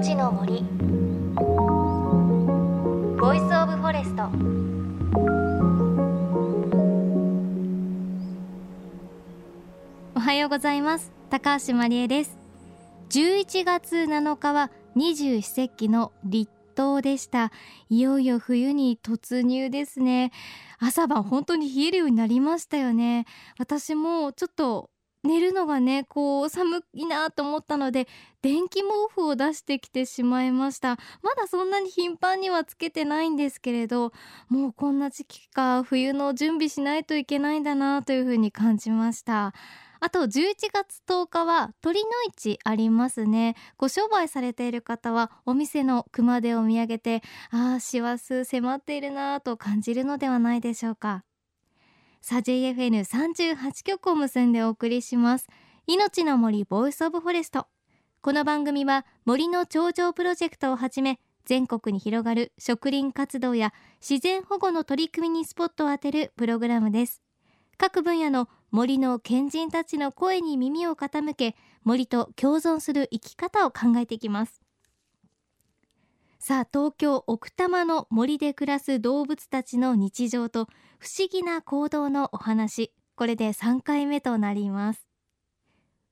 命の森。 Voice of Forest。おはようございます。高橋真理恵です。11月7日は二十四節気の立冬でした。いよいよ冬に突入ですね。朝晩本当に冷えるようになりましたよね。私もちょっと寝るのがねこう寒いなと思ったので電気毛布を出してきてしまいました。まだそんなに頻繁にはつけてないんですけれどもうこんな時期か冬の準備しないといけないんだなというふうに感じました。あと11月10日は鳥の市ありますね。ご商売されている方はお店の熊手を見上げてああ師走迫っているなと感じるのではないでしょうか。さ JFN38 局を結んでお送りします。命の森 Voice of Forest。この番組は森の頂上プロジェクトをはじめ全国に広がる植林活動や自然保護の取り組みにスポットを当てるプログラムです。各分野の森の賢人たちの声に耳を傾け森と共存する生き方を考えていきます。さあ東京奥多摩の森で暮らす動物たちの日常と不思議な行動のお話。これで3回目となります。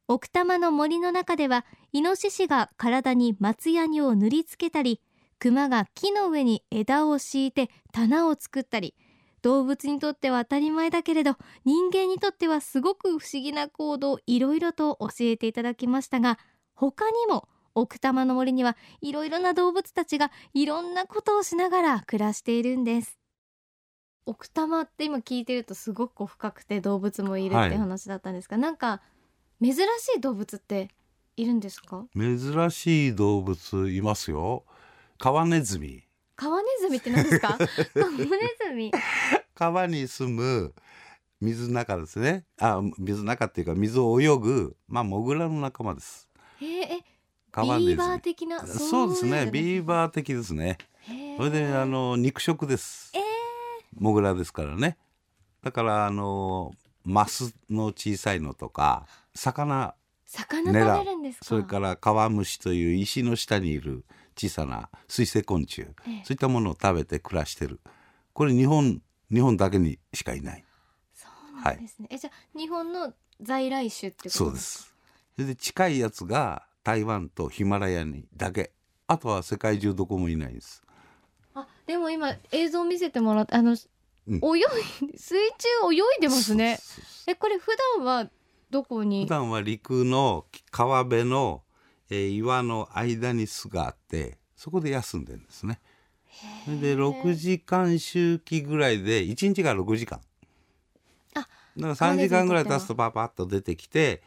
奥多摩の森の中ではイノシシが体に松ヤニを塗りつけたり熊が木の上に枝を敷いて棚を作ったり動物にとっては当たり前だけれど人間にとってはすごく不思議な行動いろいろと教えていただきましたが他にも奥多摩の森にはいろいろな動物たちがいろんなことをしながら暮らしているんです。奥多摩って今聞いてるとすごく深くて動物もいるって話だったんですが、はい、なんか珍しい動物っているんですか？珍しい動物いますよ。川ネズミ。川ネズミって何ですか？川ネズミ。川に住む水の中ですね。あ水の中っていうか水を泳ぐまあモグラの仲間です。えー、え川ビーバー的なそうですねビーバー的ですね。それであの肉食です、えー、モグラですからね。だからあのマスの小さいのとか魚魚食べるんですそれからカワムシという石の下にいる小さな水生昆虫、ええ、そういったものを食べて暮らしてる。これ日本日本だけにしかいない。そうなんですね、はい、えじゃあ日本の在来種ってことそうです。それで近いやつが台湾とヒマラヤにだけ。あとは世界中どこもいないです。あでも今映像見せてもらってあの、うん、泳い水中泳いでますね。えこれ普段はどこに？普段は陸の川辺の、えー、岩の間に巣があってそこで休んでるんですね。それで6時間周期ぐらいで1日が6時間。あだから3時間ぐらい経つとパパッと出てきて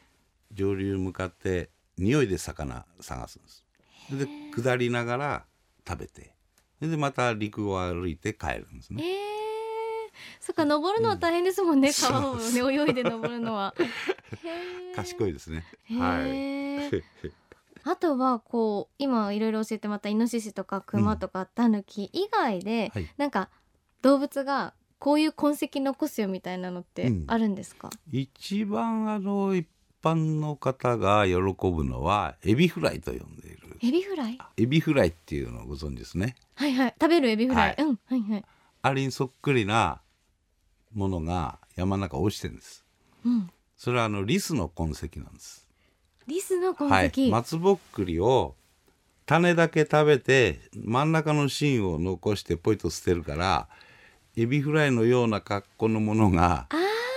上流向かって匂いで魚探すんです。で下りながら食べて。でまた陸を歩いて帰るんですね。そっか登るのは大変ですもんね、うん、川をね泳いで登るのは。賢いですね。はい。あとはこう今いろいろ教えてもらったイノシシとかクマとかタヌキ以外で、うん、なんか動物がこういう痕跡残すよみたいなのってあるんですか、うん、一番あの一般の方が喜ぶのはエビフライと呼んでいる。エビフライ？エビフライっていうのをご存知ですね。はいはい。食べるエビフライ、はい、うんはいはい。あれにそっくりなものが山の中落ちてるんです、うん、それはあのリスの痕跡なんです。リスの痕跡、はい、松ぼっくりを種だけ食べて真ん中の芯を残してポイと捨てるからエビフライのような格好のものが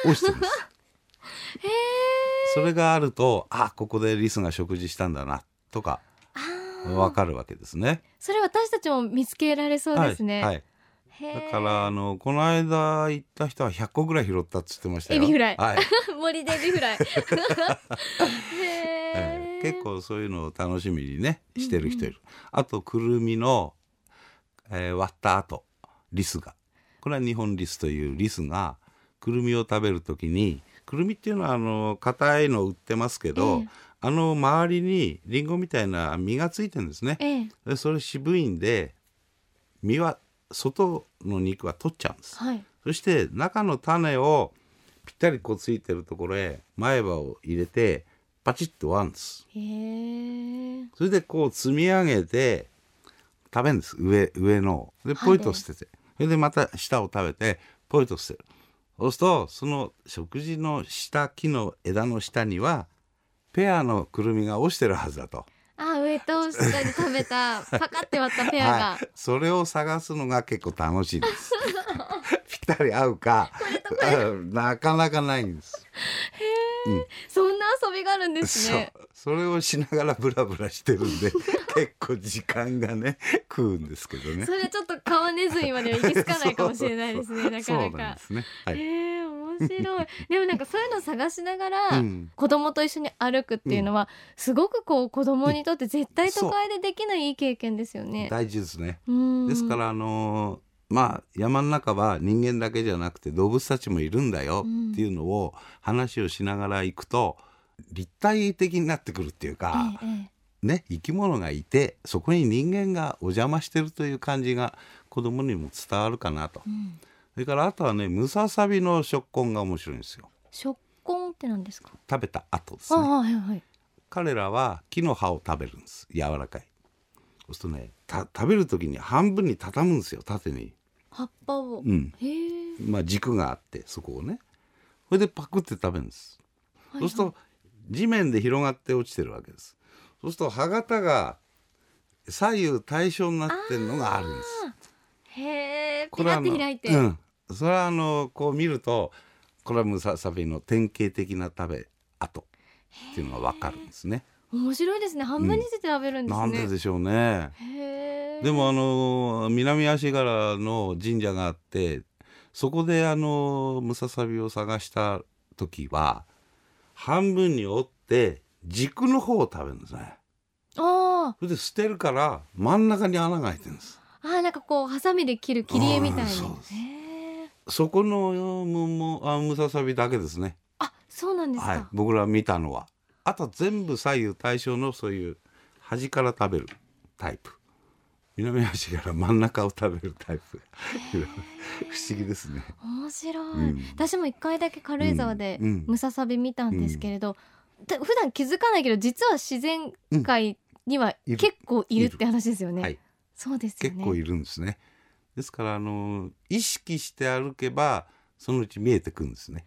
落ちてるんですそれがあるとあここでリスが食事したんだなとかわかるわけですね。それ私たちも見つけられそうですね。はい、はいだからあのこの間行った人は100個ぐらい拾ったっつってましたよ。エビフライ。はい、森でエビフライ。結構そういうのを楽しみにねしてる人いる。うんうん、あとくるみの、えー、割った後リスがこれは日本リスというリスがくるみを食べるときにくるみっていうのはあの硬いの売ってますけど、ええ、あの周りにりんごみたいな実がついてるんですね。ええ、それ渋いんで実は外の肉は取っちゃうんです。はい、そして中の種をぴったりこうついてるところへ前歯を入れてパチッと割るんです。へえ。それでこう積み上げて食べるんです。上上の。でポイと捨てて、それでまた下を食べてポイと捨てるそうするとその食事の下木の枝の下にはペアのくるみが落ちてるはずだと、あ上と下で食べた。パカって割ったペアが、はい、それを探すのが結構楽しいんです。ぴったり合うかうんなかなかないんです。そんな遊びがあるんですねそれをしながらブラブラしてるんで 結構時間がね食うんですけどね。それちょっと川ネズミまでは行き着かないかもしれないですねなかそうなかなんですね。はい、へえ面白い。でもなんかそういうのを探しながら、うん。子供と一緒に歩くっていうのは、すごくこう子供にとって絶対都会でできないいい経験ですよね。大事ですね。うん。ですからあのーまあ山の中は人間だけじゃなくて動物たちもいるんだよっていうのを話をしながら行くと立体的になってくるっていうか、えええね生き物がいてそこに人間がお邪魔してるという感じが子供にも伝わるかなと。えうん。それからあとはねムササビの食感が面白いんですよ。食根って何ですか？食べた後ですね。はいはい。彼らは木の葉を食べるんです。柔らかい。そうするとねた食べる時に半分に畳むんですよ縦に。葉っぱを。うん。へえ。まあ軸があってそこをね。それでパクって食べるんです、はい。そうすると地面で広がって落ちてるわけですそうすると歯型が左右対称になってるのがあるんですへえ。ピラこれはあのって開いて。うん、それはあのこう見るとこれはムササビの典型的な食べ跡っていうのがわかるんですね。面白いですね。半分にして食べるんですね。なんででしょうね。でもあの南足柄の神社があってそこであのムササビを探した時は半分に折って軸の方を食べるんですね。あそれで捨てるから真ん中に穴が開いてるんです。あ、なんかこうハサミで切る切り絵みたいに。うんそうです。そこのムもあムササビだけですね。あ、そうなんですか。はい、僕ら見たのはあとは全部左右対称のそういう端から食べるタイプ南足から真ん中を食べるタイプ。不思議ですね。面白い、うん。私も一回だけ軽井沢でうん。うん。ムササビ見たんですけれど、で普段気づかないけど実は自然界には結構いるって話ですよね。はい。そうですよね。結構いるんですね。ですからあの意識して歩けばそのうち見えてくるんですね、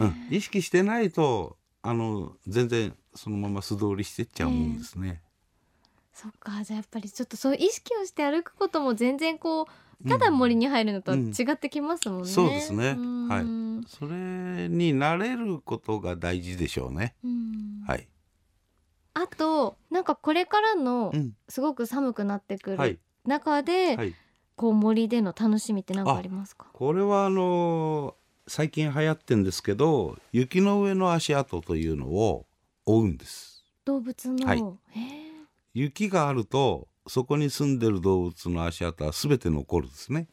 うん、意識してないとあの全然そのまま素通りしてっちゃうもんですね、そっかじゃあやっぱりちょっとそういう意識をして歩くことも全然こうただ森に入るのとは違ってきますもんね。そうですね。うん。はい。それに慣れることが大事でしょうね。うん。はい、あとなんかこれからのうん。すごく寒くなってくはい。る中で、はい。こう森での楽しみって何かありますか？これはあの最近流行ってんですけど雪の上の足跡というのを追うんです。動物の、はい。へえ雪があるとそこに住んでる動物の足跡は全て残るんですね。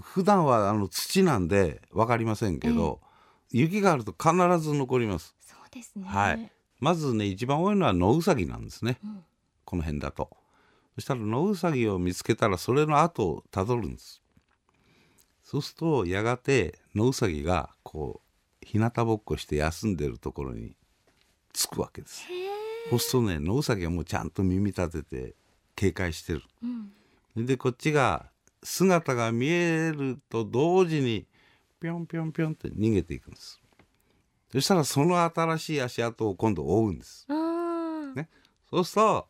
普段はあの土なんで分かりませんけど、雪があると必ず残ります。そうですね。はい。まずね一番多いのは野ウサギなんですね、うん。この辺だと。そしたら野ウサギを見つけたらそれの後をたどるんです。そうするとやがて野ウサギがこう日向ぼっこして休んでるところに着くわけです。へえ。そうするとね野ウサギはもうちゃんと耳立てて警戒してる。うん。でこっちが姿が見えると同時にぴょんぴょんぴょんって逃げていくんです。そしたらその新しい足跡を今度追うんです。ね。そうすると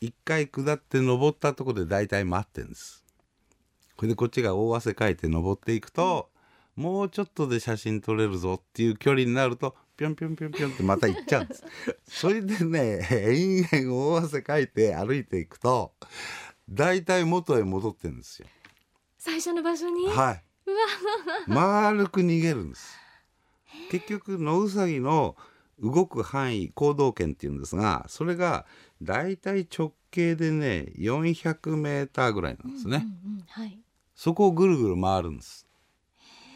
一回下って登ったところで大体待ってんです。これでこっちが大汗かいて登っていくと、もうちょっとで写真撮れるぞっていう距離になるとぴょんぴょんぴょんぴょんってまた行っちゃうんですそれでね延々大汗かいて歩いていくと大体元へ戻ってるんですよ最初の場所に？はい。丸く逃げるんです。結局野ウサギの動く範囲行動圏っていうんですがそれがだいたい直径でね400メーターぐらいなんですね、うんうんはい。そこをぐるぐる回るんです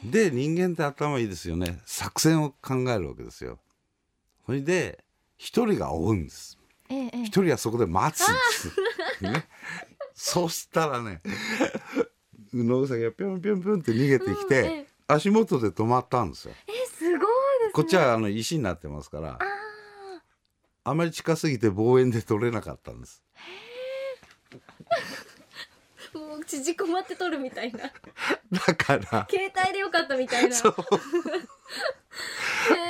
で人間って頭いいですよね。作戦を考えるわけですよ。それで一人が追うんです。えええ。人はそこで待つんです。ね、そしたらね野ウサギがぴょんぴょんぴょんって逃げてきうんえ足元で止まったんですよ。えすごいですね。こっちはあの石になってますからああまり近すぎて望遠で撮れなかったんです縮こまって撮るみたいな。だから。携帯でよかったみたいな。そう。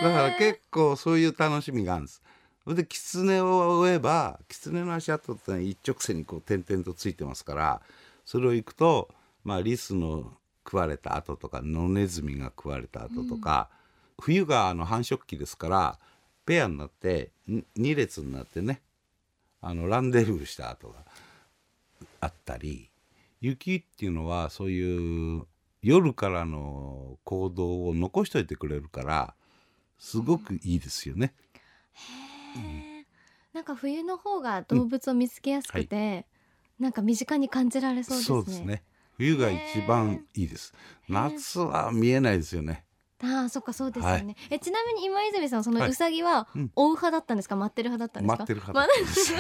だから結構そういう楽しみがあるんです。それで狐を追えば狐の足跡ってのは一直線にこう点々とついてますからそれを行くとまあリスの食われた跡とか野ネズミが食われた跡とか、冬があの繁殖期ですからペアになって2列になってねあのランデルーした跡があったり雪っていうのはそういう夜からの行動を残しといてくれるからすごくいいですよね。へーなんか冬の方が動物を見つけやすくて、なんか身近に感じられそうですね。そうですね。冬が一番いいです。夏は見えないですよね。ああ、そっかそうですよね。はいえちなみに今泉さんそのはいうさぎはうん追う派だったんですか、待ってる派だったんですか？待ってる派まだったんです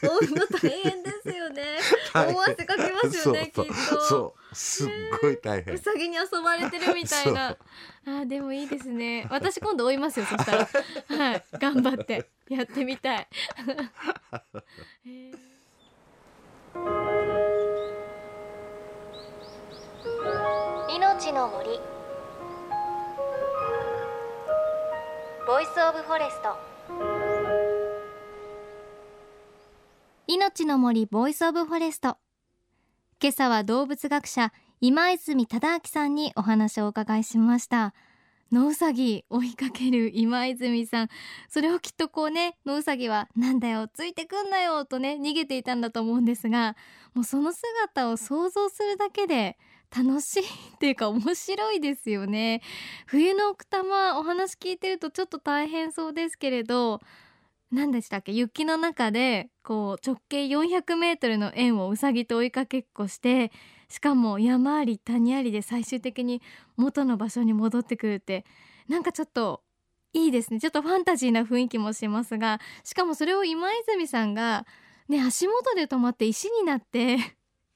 追うの大変ですよね。大変大汗かきますよねきっと。そうそうすっごい大変う。さぎに遊ばれてるみたいな。あーでもいいですね。私今度追いますよ。そしたら、はい、頑張ってやってみたい。へー命の森 Voice of Forest命の森 Voice of Forest。今朝は動物学者今泉忠明さんにお話をお伺いしました。野うさぎ追いかける今泉さん。それをきっとこうね野うさぎはなんだよついてくんなよとね逃げていたんだと思うんですがもうその姿を想像するだけで楽しいっていうか面白いですよね。冬の奥多摩お話聞いてるとちょっと大変そうですけれど何でしたっけ？雪の中でこう直径400メートルの円をうさぎと追いかけっこしてしかも山あり谷ありで最終的に元の場所に戻ってくるってなんかちょっといいですね。ちょっとファンタジーな雰囲気もしますがしかもそれを今泉さんがね足元で止まって石になって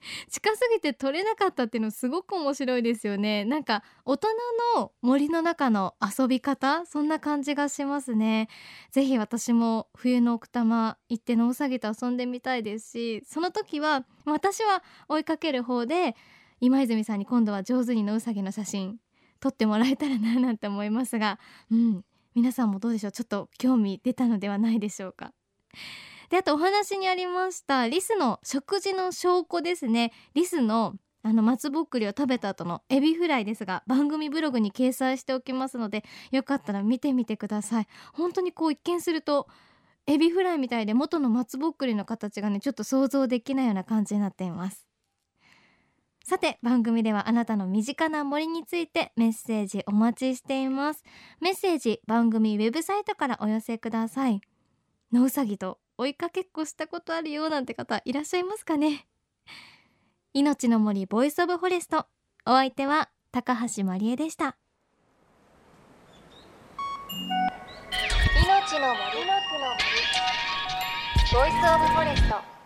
近すぎて取れなかったっていうのすごく面白いですよね。なんか大人の森の中の遊び方そんな感じがしますね。ぜひ私も冬の奥多摩行って野うさぎと遊んでみたいですしその時は私は追いかける方で今泉さんに今度は上手に野うさぎの写真撮ってもらえたらななんて思いますがうん皆さんもどうでしょう？ちょっと興味出たのではないでしょうか。であとお話にありましたリスの食事の証拠ですね。リスのあの松ぼっくりを食べた後のエビフライですが番組ブログに掲載しておきますのでよかったら見てみてください。本当にこう一見するとエビフライみたいで元の松ぼっくりの形がねちょっと想像できないような感じになっています。さて番組ではあなたの身近な森についてメッセージお待ちしています。メッセージ番組ウェブサイトからお寄せください。野うさぎと追いかけっこしたことあるよなんて方いらっしゃいますかね？命の森 Voice of Forest。お相手は高橋真理恵でした。命の森。ボイスオブフォレスト。